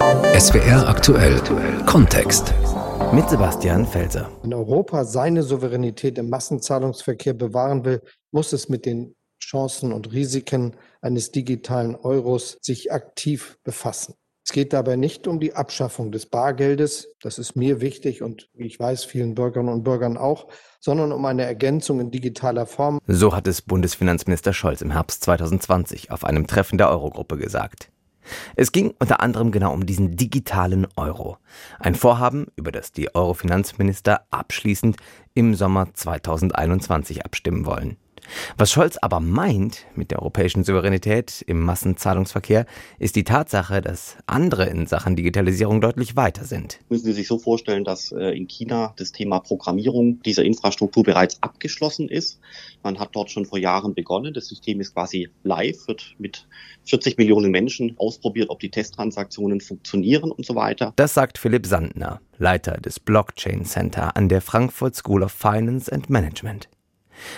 SWR aktuell Kontext. Mit Sebastian Felser. Wenn Europa seine Souveränität im Massenzahlungsverkehr bewahren will, muss es mit den Chancen und Risiken eines digitalen Euros sich aktiv befassen. Es geht dabei nicht um die Abschaffung des Bargeldes, das ist mir wichtig und wie ich weiß, vielen Bürgerinnen und Bürgern auch, sondern um eine Ergänzung in digitaler Form. So hat es Bundesfinanzminister Scholz im Herbst 2020 auf einem Treffen der Eurogruppe gesagt. Es ging unter anderem genau um diesen digitalen Euro. Ein Vorhaben, über das die Euro-Finanzminister abschließend im Sommer 2021 abstimmen wollen. Was Scholz aber meint mit der europäischen Souveränität im Massenzahlungsverkehr, ist die Tatsache, dass andere in Sachen Digitalisierung deutlich weiter sind. Müssen Sie sich so vorstellen, dass äh, in China das Thema Programmierung dieser Infrastruktur bereits abgeschlossen ist. Man hat dort schon vor Jahren begonnen. Das System ist quasi live, wird mit 40 Millionen Menschen ausprobiert, ob die Testtransaktionen funktionieren und so weiter. Das sagt Philipp Sandner, Leiter des Blockchain Center an der Frankfurt School of Finance and Management.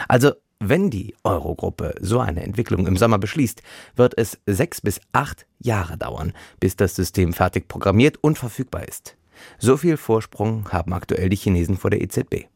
Also wenn die Eurogruppe so eine Entwicklung im Sommer beschließt, wird es sechs bis acht Jahre dauern, bis das System fertig programmiert und verfügbar ist. So viel Vorsprung haben aktuell die Chinesen vor der EZB.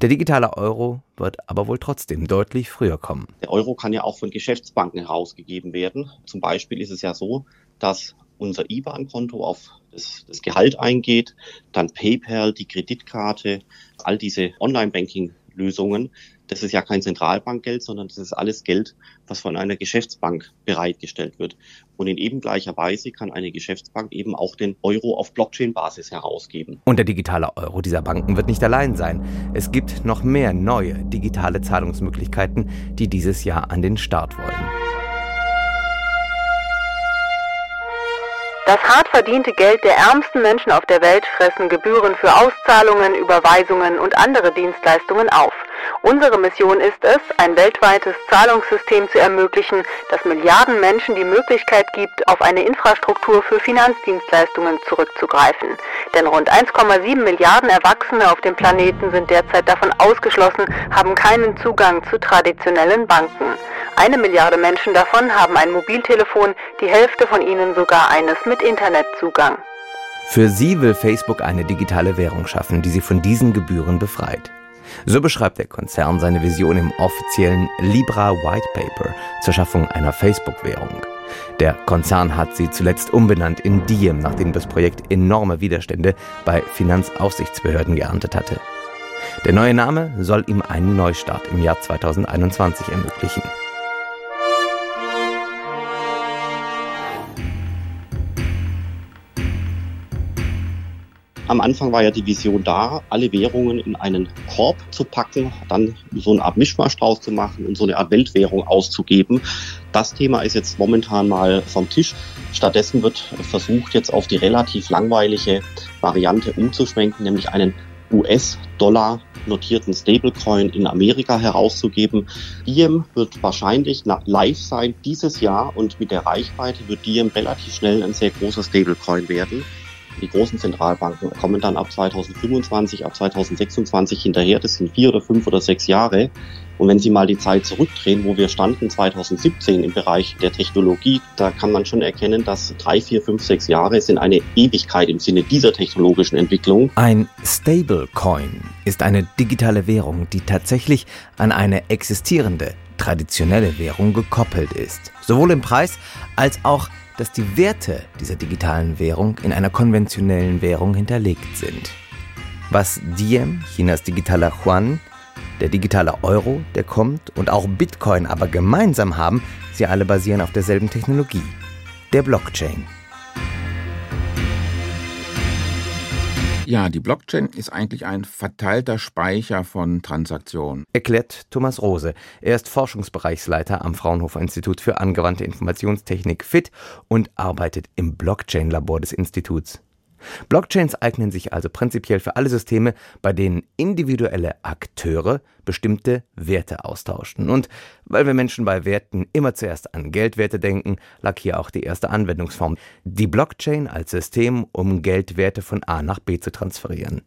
Der digitale Euro wird aber wohl trotzdem deutlich früher kommen. Der Euro kann ja auch von Geschäftsbanken herausgegeben werden. Zum Beispiel ist es ja so, dass unser IBAN-Konto auf das, das, Gehalt eingeht, dann PayPal, die Kreditkarte, all diese Online-Banking-Lösungen das ist ja kein Zentralbankgeld, sondern das ist alles Geld, was von einer Geschäftsbank bereitgestellt wird. Und in eben gleicher Weise kann eine Geschäftsbank eben auch den Euro auf Blockchain-Basis herausgeben. Und der digitale Euro dieser Banken wird nicht allein sein. Es gibt noch mehr neue digitale Zahlungsmöglichkeiten, die dieses Jahr an den Start wollen. Das hart verdiente Geld der ärmsten Menschen auf der Welt fressen Gebühren für Auszahlungen, Überweisungen und andere Dienstleistungen auf. Unsere Mission ist es, ein weltweites Zahlungssystem zu ermöglichen, das Milliarden Menschen die Möglichkeit gibt, auf eine Infrastruktur für Finanzdienstleistungen zurückzugreifen. Denn rund 1,7 Milliarden Erwachsene auf dem Planeten sind derzeit davon ausgeschlossen, haben keinen Zugang zu traditionellen Banken. Eine Milliarde Menschen davon haben ein Mobiltelefon, die Hälfte von ihnen sogar eines mit Internetzugang. Für sie will Facebook eine digitale Währung schaffen, die sie von diesen Gebühren befreit. So beschreibt der Konzern seine Vision im offiziellen Libra White Paper zur Schaffung einer Facebook-Währung. Der Konzern hat sie zuletzt umbenannt in Diem, nachdem das Projekt enorme Widerstände bei Finanzaufsichtsbehörden geerntet hatte. Der neue Name soll ihm einen Neustart im Jahr 2021 ermöglichen. Am Anfang war ja die Vision da, alle Währungen in einen Korb zu packen, dann so eine Art Mischmasch draus zu machen und so eine Art Weltwährung auszugeben. Das Thema ist jetzt momentan mal vom Tisch. Stattdessen wird versucht, jetzt auf die relativ langweilige Variante umzuschwenken, nämlich einen US-Dollar notierten Stablecoin in Amerika herauszugeben. Diem wird wahrscheinlich live sein dieses Jahr und mit der Reichweite wird Diem relativ schnell ein sehr großer Stablecoin werden. Die großen Zentralbanken kommen dann ab 2025, ab 2026 hinterher. Das sind vier oder fünf oder sechs Jahre. Und wenn Sie mal die Zeit zurückdrehen, wo wir standen 2017 im Bereich der Technologie, da kann man schon erkennen, dass drei, vier, fünf, sechs Jahre sind eine Ewigkeit im Sinne dieser technologischen Entwicklung. Ein Stablecoin ist eine digitale Währung, die tatsächlich an eine existierende traditionelle Währung gekoppelt ist. Sowohl im Preis als auch dass die Werte dieser digitalen Währung in einer konventionellen Währung hinterlegt sind. Was Diem, Chinas digitaler Yuan, der digitale Euro, der kommt, und auch Bitcoin aber gemeinsam haben, sie alle basieren auf derselben Technologie, der Blockchain. Ja, die Blockchain ist eigentlich ein verteilter Speicher von Transaktionen. Erklärt Thomas Rose. Er ist Forschungsbereichsleiter am Fraunhofer Institut für angewandte Informationstechnik FIT und arbeitet im Blockchain-Labor des Instituts. Blockchains eignen sich also prinzipiell für alle Systeme, bei denen individuelle Akteure bestimmte Werte austauschen. Und weil wir Menschen bei Werten immer zuerst an Geldwerte denken, lag hier auch die erste Anwendungsform. Die Blockchain als System, um Geldwerte von A nach B zu transferieren.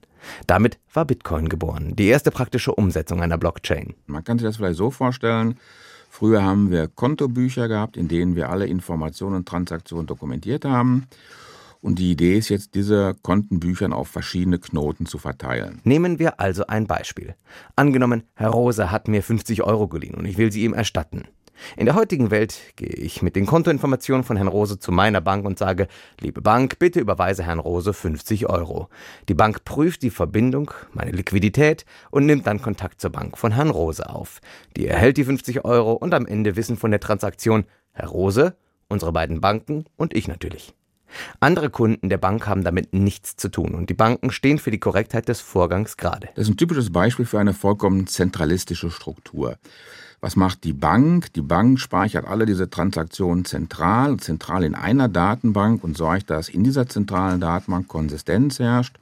Damit war Bitcoin geboren, die erste praktische Umsetzung einer Blockchain. Man kann sich das vielleicht so vorstellen, früher haben wir Kontobücher gehabt, in denen wir alle Informationen und Transaktionen dokumentiert haben. Und die Idee ist jetzt, diese Kontenbüchern auf verschiedene Knoten zu verteilen. Nehmen wir also ein Beispiel. Angenommen, Herr Rose hat mir 50 Euro geliehen und ich will sie ihm erstatten. In der heutigen Welt gehe ich mit den Kontoinformationen von Herrn Rose zu meiner Bank und sage, liebe Bank, bitte überweise Herrn Rose 50 Euro. Die Bank prüft die Verbindung, meine Liquidität und nimmt dann Kontakt zur Bank von Herrn Rose auf. Die erhält die 50 Euro und am Ende wissen von der Transaktion Herr Rose, unsere beiden Banken und ich natürlich. Andere Kunden der Bank haben damit nichts zu tun und die Banken stehen für die Korrektheit des Vorgangs gerade. Das ist ein typisches Beispiel für eine vollkommen zentralistische Struktur. Was macht die Bank? Die Bank speichert alle diese Transaktionen zentral, zentral in einer Datenbank und sorgt, dass in dieser zentralen Datenbank Konsistenz herrscht.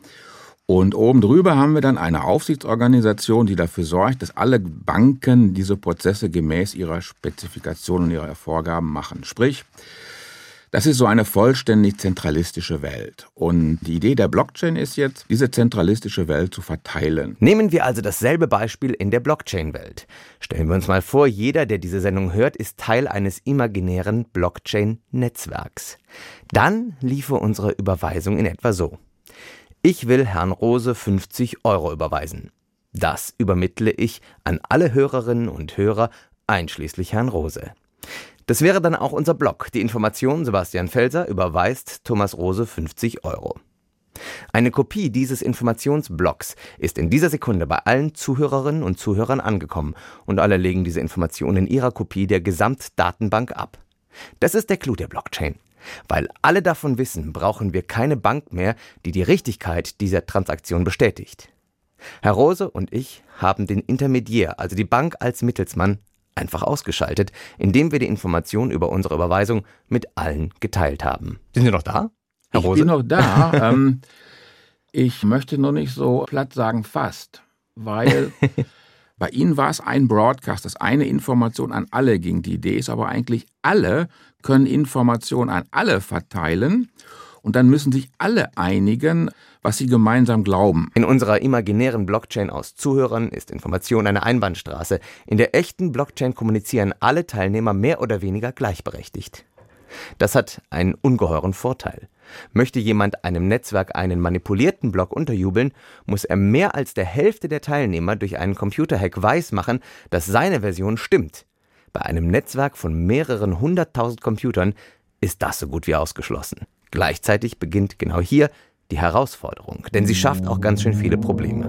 Und oben drüber haben wir dann eine Aufsichtsorganisation, die dafür sorgt, dass alle Banken diese Prozesse gemäß ihrer Spezifikationen und ihrer Vorgaben machen. Sprich, das ist so eine vollständig zentralistische Welt. Und die Idee der Blockchain ist jetzt, diese zentralistische Welt zu verteilen. Nehmen wir also dasselbe Beispiel in der Blockchain-Welt. Stellen wir uns mal vor, jeder, der diese Sendung hört, ist Teil eines imaginären Blockchain-Netzwerks. Dann liefe unsere Überweisung in etwa so. Ich will Herrn Rose 50 Euro überweisen. Das übermittle ich an alle Hörerinnen und Hörer, einschließlich Herrn Rose. Das wäre dann auch unser Blog. Die Information Sebastian Felser überweist Thomas Rose 50 Euro. Eine Kopie dieses Informationsblocks ist in dieser Sekunde bei allen Zuhörerinnen und Zuhörern angekommen und alle legen diese Information in ihrer Kopie der Gesamtdatenbank ab. Das ist der Clou der Blockchain. Weil alle davon wissen, brauchen wir keine Bank mehr, die die Richtigkeit dieser Transaktion bestätigt. Herr Rose und ich haben den Intermediär, also die Bank als Mittelsmann, einfach ausgeschaltet, indem wir die Information über unsere Überweisung mit allen geteilt haben. Sind Sie noch da, Herr Rose? Ich bin noch da. ähm, ich möchte nur nicht so platt sagen fast, weil bei Ihnen war es ein Broadcast, dass eine Information an alle ging. Die Idee ist aber eigentlich, alle können Informationen an alle verteilen und dann müssen sich alle einigen, was sie gemeinsam glauben. In unserer imaginären Blockchain aus Zuhörern ist Information eine Einbahnstraße. In der echten Blockchain kommunizieren alle Teilnehmer mehr oder weniger gleichberechtigt. Das hat einen ungeheuren Vorteil. Möchte jemand einem Netzwerk einen manipulierten Block unterjubeln, muss er mehr als der Hälfte der Teilnehmer durch einen Computerhack weismachen, dass seine Version stimmt. Bei einem Netzwerk von mehreren hunderttausend Computern ist das so gut wie ausgeschlossen. Gleichzeitig beginnt genau hier die Herausforderung, denn sie schafft auch ganz schön viele Probleme.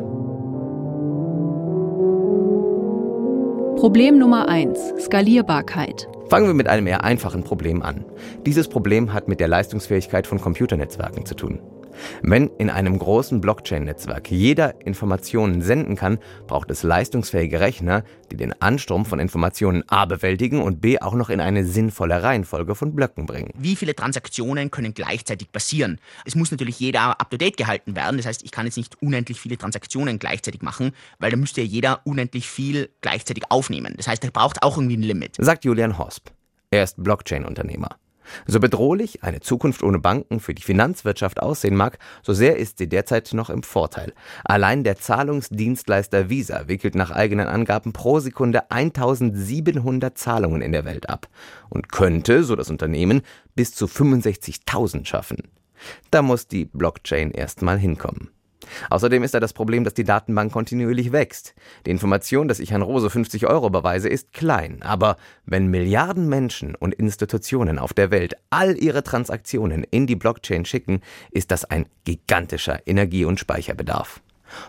Problem Nummer 1. Skalierbarkeit. Fangen wir mit einem eher einfachen Problem an. Dieses Problem hat mit der Leistungsfähigkeit von Computernetzwerken zu tun. Wenn in einem großen Blockchain-Netzwerk jeder Informationen senden kann, braucht es leistungsfähige Rechner, die den Ansturm von Informationen A bewältigen und B auch noch in eine sinnvolle Reihenfolge von Blöcken bringen. Wie viele Transaktionen können gleichzeitig passieren? Es muss natürlich jeder up-to-date gehalten werden. Das heißt, ich kann jetzt nicht unendlich viele Transaktionen gleichzeitig machen, weil da müsste ja jeder unendlich viel gleichzeitig aufnehmen. Das heißt, er braucht auch irgendwie ein Limit. Sagt Julian Hosp. Er ist Blockchain-Unternehmer. So bedrohlich eine Zukunft ohne Banken für die Finanzwirtschaft aussehen mag, so sehr ist sie derzeit noch im Vorteil. Allein der Zahlungsdienstleister Visa wickelt nach eigenen Angaben pro Sekunde 1700 Zahlungen in der Welt ab und könnte, so das Unternehmen, bis zu 65.000 schaffen. Da muss die Blockchain erstmal hinkommen. Außerdem ist da das Problem, dass die Datenbank kontinuierlich wächst. Die Information, dass ich Herrn Rose 50 Euro überweise, ist klein. Aber wenn Milliarden Menschen und Institutionen auf der Welt all ihre Transaktionen in die Blockchain schicken, ist das ein gigantischer Energie- und Speicherbedarf.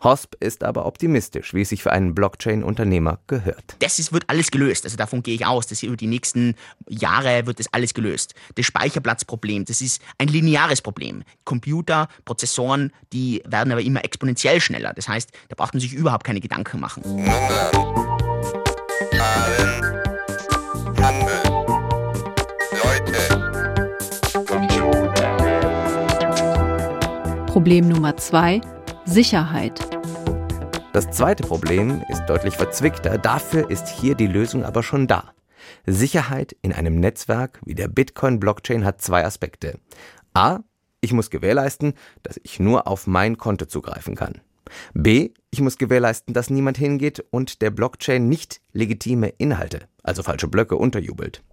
Hosp ist aber optimistisch, wie es sich für einen Blockchain-Unternehmer gehört. Das ist, wird alles gelöst. Also davon gehe ich aus, dass über die nächsten Jahre wird das alles gelöst. Das Speicherplatzproblem, das ist ein lineares Problem. Computer, Prozessoren, die werden aber immer exponentiell schneller. Das heißt, da braucht man sich überhaupt keine Gedanken machen. Problem Nummer zwei Sicherheit. Das zweite Problem ist deutlich verzwickter, dafür ist hier die Lösung aber schon da. Sicherheit in einem Netzwerk wie der Bitcoin-Blockchain hat zwei Aspekte. A. Ich muss gewährleisten, dass ich nur auf mein Konto zugreifen kann. B. Ich muss gewährleisten, dass niemand hingeht und der Blockchain nicht legitime Inhalte, also falsche Blöcke, unterjubelt.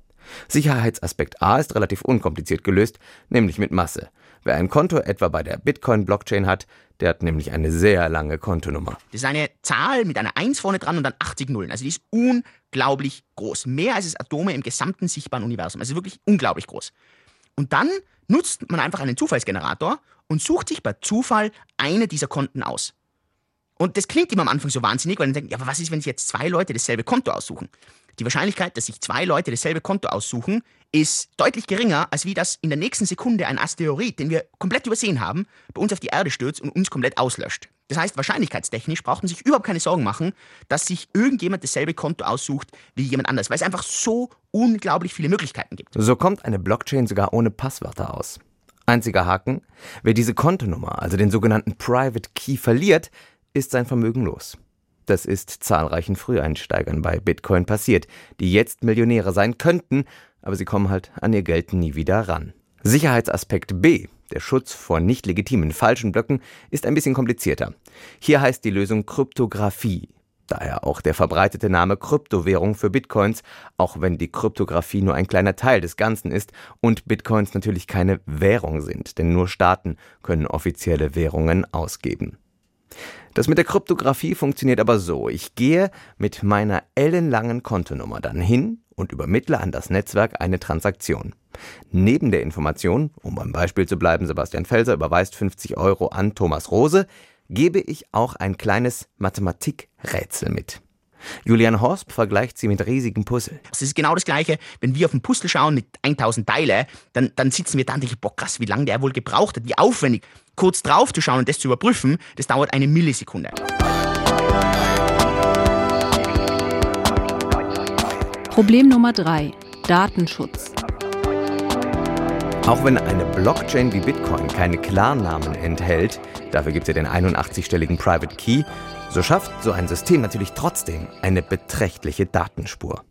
Sicherheitsaspekt A ist relativ unkompliziert gelöst, nämlich mit Masse. Wer ein Konto etwa bei der Bitcoin-Blockchain hat, der hat nämlich eine sehr lange Kontonummer. Das ist eine Zahl mit einer 1 vorne dran und dann 80 Nullen. Also die ist unglaublich groß. Mehr als es Atome im gesamten sichtbaren Universum. Also wirklich unglaublich groß. Und dann nutzt man einfach einen Zufallsgenerator und sucht sich bei Zufall eine dieser Konten aus. Und das klingt immer am Anfang so wahnsinnig, weil man denkt, ja, aber was ist, wenn sich jetzt zwei Leute dasselbe Konto aussuchen? Die Wahrscheinlichkeit, dass sich zwei Leute dasselbe Konto aussuchen, ist deutlich geringer, als wie das in der nächsten Sekunde ein Asteroid, den wir komplett übersehen haben, bei uns auf die Erde stürzt und uns komplett auslöscht. Das heißt, wahrscheinlichkeitstechnisch braucht man sich überhaupt keine Sorgen machen, dass sich irgendjemand dasselbe Konto aussucht wie jemand anders, weil es einfach so unglaublich viele Möglichkeiten gibt. So kommt eine Blockchain sogar ohne Passwörter aus. Einziger Haken, wer diese Kontonummer, also den sogenannten Private Key verliert, ist sein Vermögen los. Das ist zahlreichen Früheinsteigern bei Bitcoin passiert, die jetzt Millionäre sein könnten, aber sie kommen halt an ihr Geld nie wieder ran. Sicherheitsaspekt B, der Schutz vor nicht legitimen falschen Blöcken, ist ein bisschen komplizierter. Hier heißt die Lösung Kryptographie. Daher auch der verbreitete Name Kryptowährung für Bitcoins, auch wenn die Kryptographie nur ein kleiner Teil des Ganzen ist und Bitcoins natürlich keine Währung sind, denn nur Staaten können offizielle Währungen ausgeben. Das mit der Kryptographie funktioniert aber so. Ich gehe mit meiner ellenlangen Kontonummer dann hin und übermittle an das Netzwerk eine Transaktion. Neben der Information, um beim Beispiel zu bleiben, Sebastian Felser überweist 50 Euro an Thomas Rose, gebe ich auch ein kleines Mathematikrätsel mit. Julian Horsp vergleicht sie mit riesigen Puzzle. Es ist genau das Gleiche, wenn wir auf ein Puzzle schauen mit 1000 Teile, dann, dann sitzen wir da und denken, boah krass, wie lange der wohl gebraucht hat, wie aufwendig. Kurz drauf zu schauen und das zu überprüfen, das dauert eine Millisekunde. Problem Nummer 3. Datenschutz. Auch wenn eine Blockchain wie Bitcoin keine Klarnamen enthält, dafür gibt es ja den 81-stelligen Private Key, so schafft so ein System natürlich trotzdem eine beträchtliche Datenspur.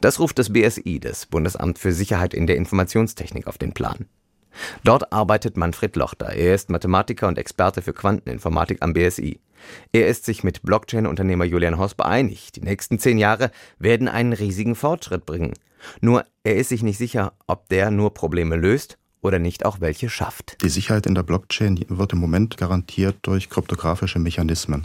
Das ruft das BSI, das Bundesamt für Sicherheit in der Informationstechnik, auf den Plan. Dort arbeitet Manfred Lochter. Er ist Mathematiker und Experte für Quanteninformatik am BSI. Er ist sich mit Blockchain-Unternehmer Julian Hosp einig. Die nächsten zehn Jahre werden einen riesigen Fortschritt bringen. Nur er ist sich nicht sicher, ob der nur Probleme löst oder nicht auch welche schafft. Die Sicherheit in der Blockchain wird im Moment garantiert durch kryptografische Mechanismen.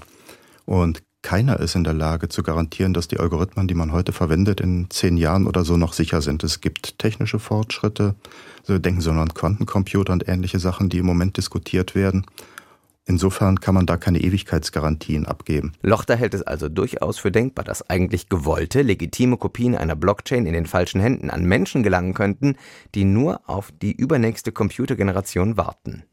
Und keiner ist in der Lage zu garantieren, dass die Algorithmen, die man heute verwendet, in zehn Jahren oder so noch sicher sind. Es gibt technische Fortschritte, so denken Sie nur an Quantencomputer und ähnliche Sachen, die im Moment diskutiert werden. Insofern kann man da keine Ewigkeitsgarantien abgeben. Lochter hält es also durchaus für denkbar, dass eigentlich gewollte, legitime Kopien einer Blockchain in den falschen Händen an Menschen gelangen könnten, die nur auf die übernächste Computergeneration warten.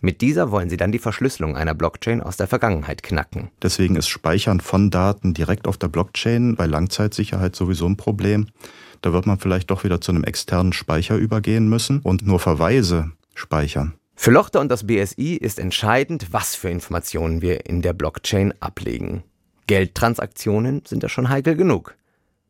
Mit dieser wollen sie dann die Verschlüsselung einer Blockchain aus der Vergangenheit knacken. Deswegen ist Speichern von Daten direkt auf der Blockchain bei Langzeitsicherheit sowieso ein Problem. Da wird man vielleicht doch wieder zu einem externen Speicher übergehen müssen und nur Verweise speichern. Für Lochter und das BSI ist entscheidend, was für Informationen wir in der Blockchain ablegen. Geldtransaktionen sind da schon heikel genug.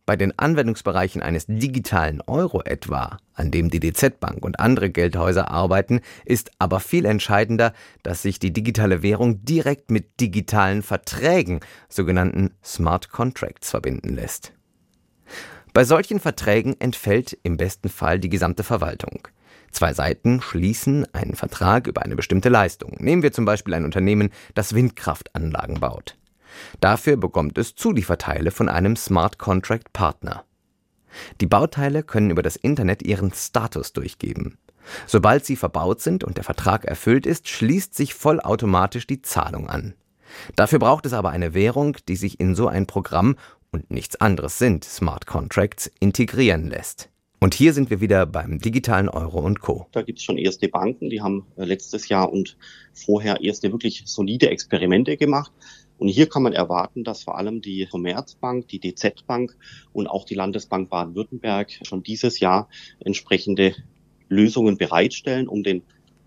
Bei den Anwendungsbereichen eines digitalen Euro etwa, an dem die DZ Bank und andere Geldhäuser arbeiten, ist aber viel entscheidender, dass sich die digitale Währung direkt mit digitalen Verträgen, sogenannten Smart Contracts, verbinden lässt. Bei solchen Verträgen entfällt im besten Fall die gesamte Verwaltung. Zwei Seiten schließen einen Vertrag über eine bestimmte Leistung. Nehmen wir zum Beispiel ein Unternehmen, das Windkraftanlagen baut. Dafür bekommt es Zulieferteile von einem Smart Contract Partner. Die Bauteile können über das Internet ihren Status durchgeben. Sobald sie verbaut sind und der Vertrag erfüllt ist, schließt sich vollautomatisch die Zahlung an. Dafür braucht es aber eine Währung, die sich in so ein Programm und nichts anderes sind Smart Contracts integrieren lässt. Und hier sind wir wieder beim digitalen Euro und Co. Da gibt es schon erste Banken, die haben äh, letztes Jahr und vorher erste wirklich solide Experimente gemacht. Und hier kann man erwarten, dass vor allem die Commerzbank, die DZ Bank und auch die Landesbank Baden-Württemberg schon dieses Jahr entsprechende Lösungen bereitstellen, um den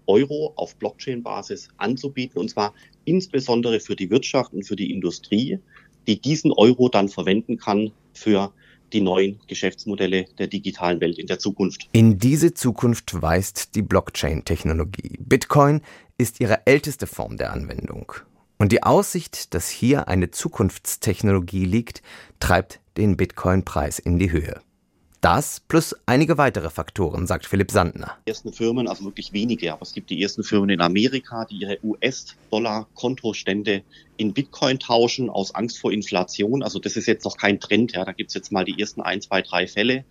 Euro auf Blockchain-Basis anzubieten, und zwar insbesondere für die Wirtschaft und für die Industrie, die diesen Euro dann verwenden kann für die neuen Geschäftsmodelle der digitalen Welt in der Zukunft. In diese Zukunft weist die Blockchain-Technologie. Bitcoin ist ihre älteste Form der Anwendung. Und die Aussicht, dass hier eine Zukunftstechnologie liegt, treibt den Bitcoin-Preis in die Höhe. Das plus einige weitere Faktoren, sagt Philipp Sandner. Die ersten Firmen, also wirklich wenige, aber es gibt die ersten Firmen in Amerika, die ihre US-Dollar-Kontostände in Bitcoin tauschen aus Angst vor Inflation. Also das ist jetzt noch kein Trend, ja. Da gibt es jetzt mal die ersten ein, zwei, drei Fälle.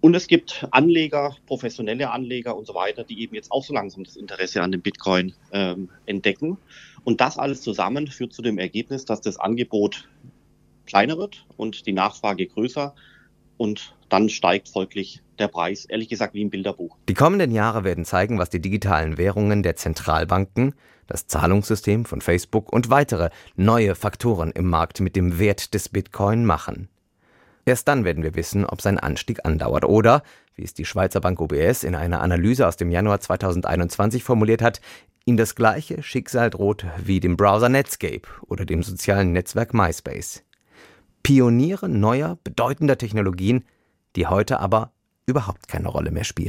Und es gibt Anleger, professionelle Anleger und so weiter, die eben jetzt auch so langsam das Interesse an dem Bitcoin ähm, entdecken. Und das alles zusammen führt zu dem Ergebnis, dass das Angebot kleiner wird und die Nachfrage größer und dann steigt folglich der Preis, ehrlich gesagt wie im Bilderbuch. Die kommenden Jahre werden zeigen, was die digitalen Währungen der Zentralbanken, das Zahlungssystem von Facebook und weitere neue Faktoren im Markt mit dem Wert des Bitcoin machen. Erst dann werden wir wissen, ob sein Anstieg andauert oder, wie es die Schweizer Bank UBS in einer Analyse aus dem Januar 2021 formuliert hat, ihm das gleiche Schicksal droht wie dem Browser Netscape oder dem sozialen Netzwerk MySpace. Pioniere neuer, bedeutender Technologien, die heute aber überhaupt keine Rolle mehr spielen.